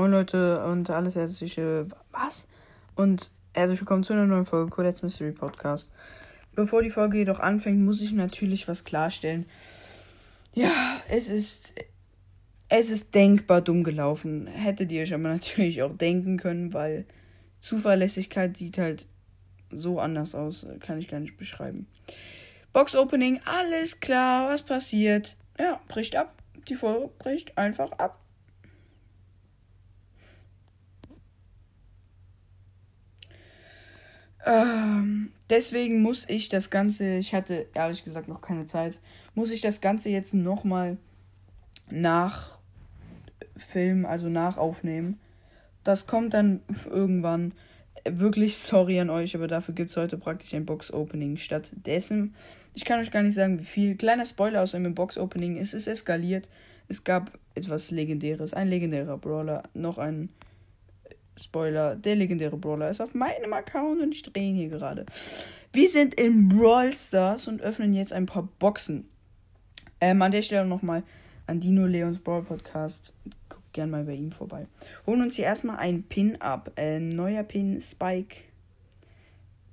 Moin Leute und alles herzliche. Was? Und herzlich willkommen zu einer neuen Folge Colette's Mystery Podcast. Bevor die Folge jedoch anfängt, muss ich natürlich was klarstellen. Ja, es ist. Es ist denkbar dumm gelaufen. Hättet ihr euch aber natürlich auch denken können, weil Zuverlässigkeit sieht halt so anders aus. Kann ich gar nicht beschreiben. Box Opening, alles klar, was passiert? Ja, bricht ab. Die Folge bricht einfach ab. Ähm, deswegen muss ich das Ganze, ich hatte ehrlich gesagt noch keine Zeit, muss ich das Ganze jetzt nochmal nachfilmen, also nachaufnehmen. Das kommt dann irgendwann. Wirklich sorry an euch, aber dafür gibt es heute praktisch ein Box-Opening. Stattdessen, ich kann euch gar nicht sagen, wie viel. Kleiner Spoiler aus einem Box-Opening. Es ist eskaliert. Es gab etwas Legendäres. Ein legendärer Brawler. Noch ein Spoiler, der legendäre Brawler ist auf meinem Account und ich drehe ihn hier gerade. Wir sind in Brawl Stars und öffnen jetzt ein paar Boxen. Ähm, an der Stelle nochmal an Dino Leons Brawl Podcast. Guckt gern mal bei ihm vorbei. Holen uns hier erstmal einen Pin ab. Äh, neuer Pin, Spike.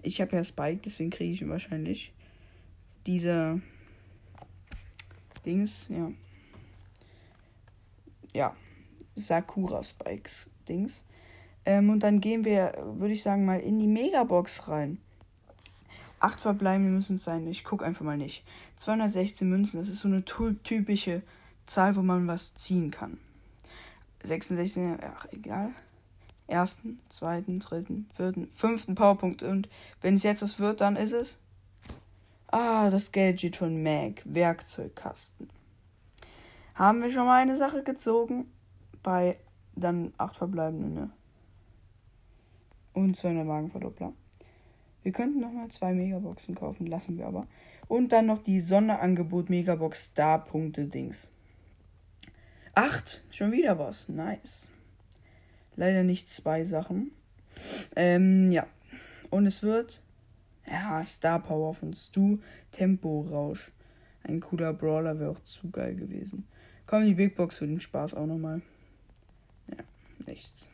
Ich habe ja Spike, deswegen kriege ich ihn wahrscheinlich. Dieser Dings, ja. Ja. Sakura Spikes Dings. Ähm, und dann gehen wir, würde ich sagen, mal in die Megabox rein. Acht verbleibende müssen es sein. Ich gucke einfach mal nicht. 216 Münzen, das ist so eine typische Zahl, wo man was ziehen kann. 66, ach egal. Ersten, zweiten, dritten, vierten, fünften Powerpunkt. Und wenn es jetzt was wird, dann ist es. Ah, das Gadget von Mag. Werkzeugkasten. Haben wir schon mal eine Sache gezogen? Bei dann acht verbleibenden, ne? Und 200 Wagenverdoppler. Wir könnten nochmal zwei Megaboxen kaufen, lassen wir aber. Und dann noch die Sonderangebot Megabox Star Punkte Dings. Acht, schon wieder was, nice. Leider nicht zwei Sachen. Ähm, ja. Und es wird, ja, Star Power von Stu, Tempo Rausch. Ein cooler Brawler wäre auch zu geil gewesen. Komm, die Big Box für den Spaß auch nochmal. Ja, nichts.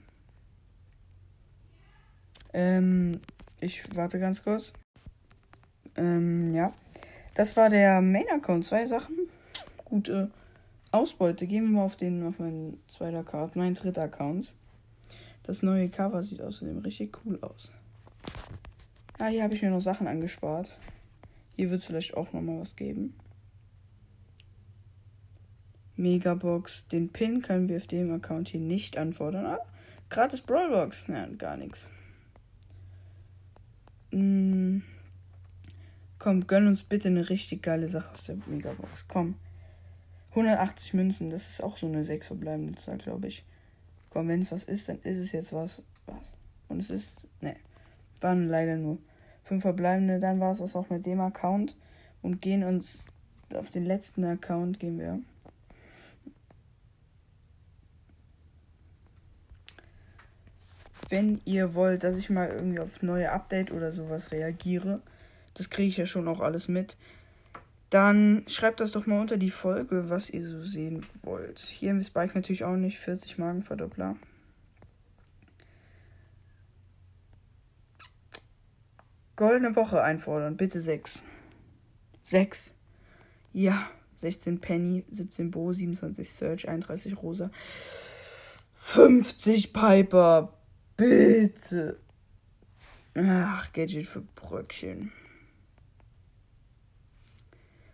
Ähm, ich warte ganz kurz. Ähm, ja. Das war der Main-Account. Zwei Sachen. Gute Ausbeute. Gehen wir mal auf den, auf meinen zweiten Account, mein dritter Account. Das neue Cover sieht außerdem richtig cool aus. Ah, hier habe ich mir noch Sachen angespart. Hier wird es vielleicht auch nochmal was geben. Megabox. Den Pin können wir auf dem Account hier nicht anfordern. Ah, gratis Brawlbox. Nein, gar nichts. Komm, gönn uns bitte eine richtig geile Sache aus der Megabox. Komm. 180 Münzen, das ist auch so eine 6 verbleibende Zahl, glaube ich. Komm, wenn es was ist, dann ist es jetzt was. Was? Und es ist. Ne. Waren leider nur 5 verbleibende. Dann war es das auch mit dem Account. Und gehen uns auf den letzten Account gehen wir. wenn ihr wollt, dass ich mal irgendwie auf neue Update oder sowas reagiere, das kriege ich ja schon auch alles mit, dann schreibt das doch mal unter die Folge, was ihr so sehen wollt. Hier im Spike natürlich auch nicht 40 Magenverdoppler. Goldene Woche einfordern, bitte 6. 6. Ja, 16 Penny, 17 Bo, 27 Search, 31 Rosa, 50 Piper, Bitte. Ach, Gadget für Bröckchen.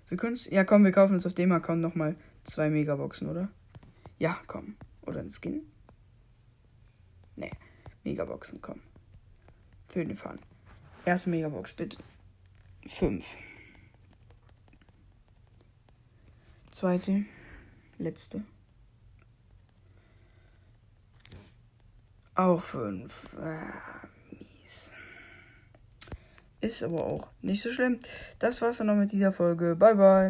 Wir können Ja, komm, wir kaufen uns auf dem Account nochmal zwei Megaboxen, oder? Ja, komm. Oder ein Skin? Nee. Megaboxen, komm. Für den Fun. Erste Megabox, bitte. Fünf. Zweite. Letzte. Auch 5. Ah, mies. Ist aber auch nicht so schlimm. Das war's dann noch mit dieser Folge. Bye, bye.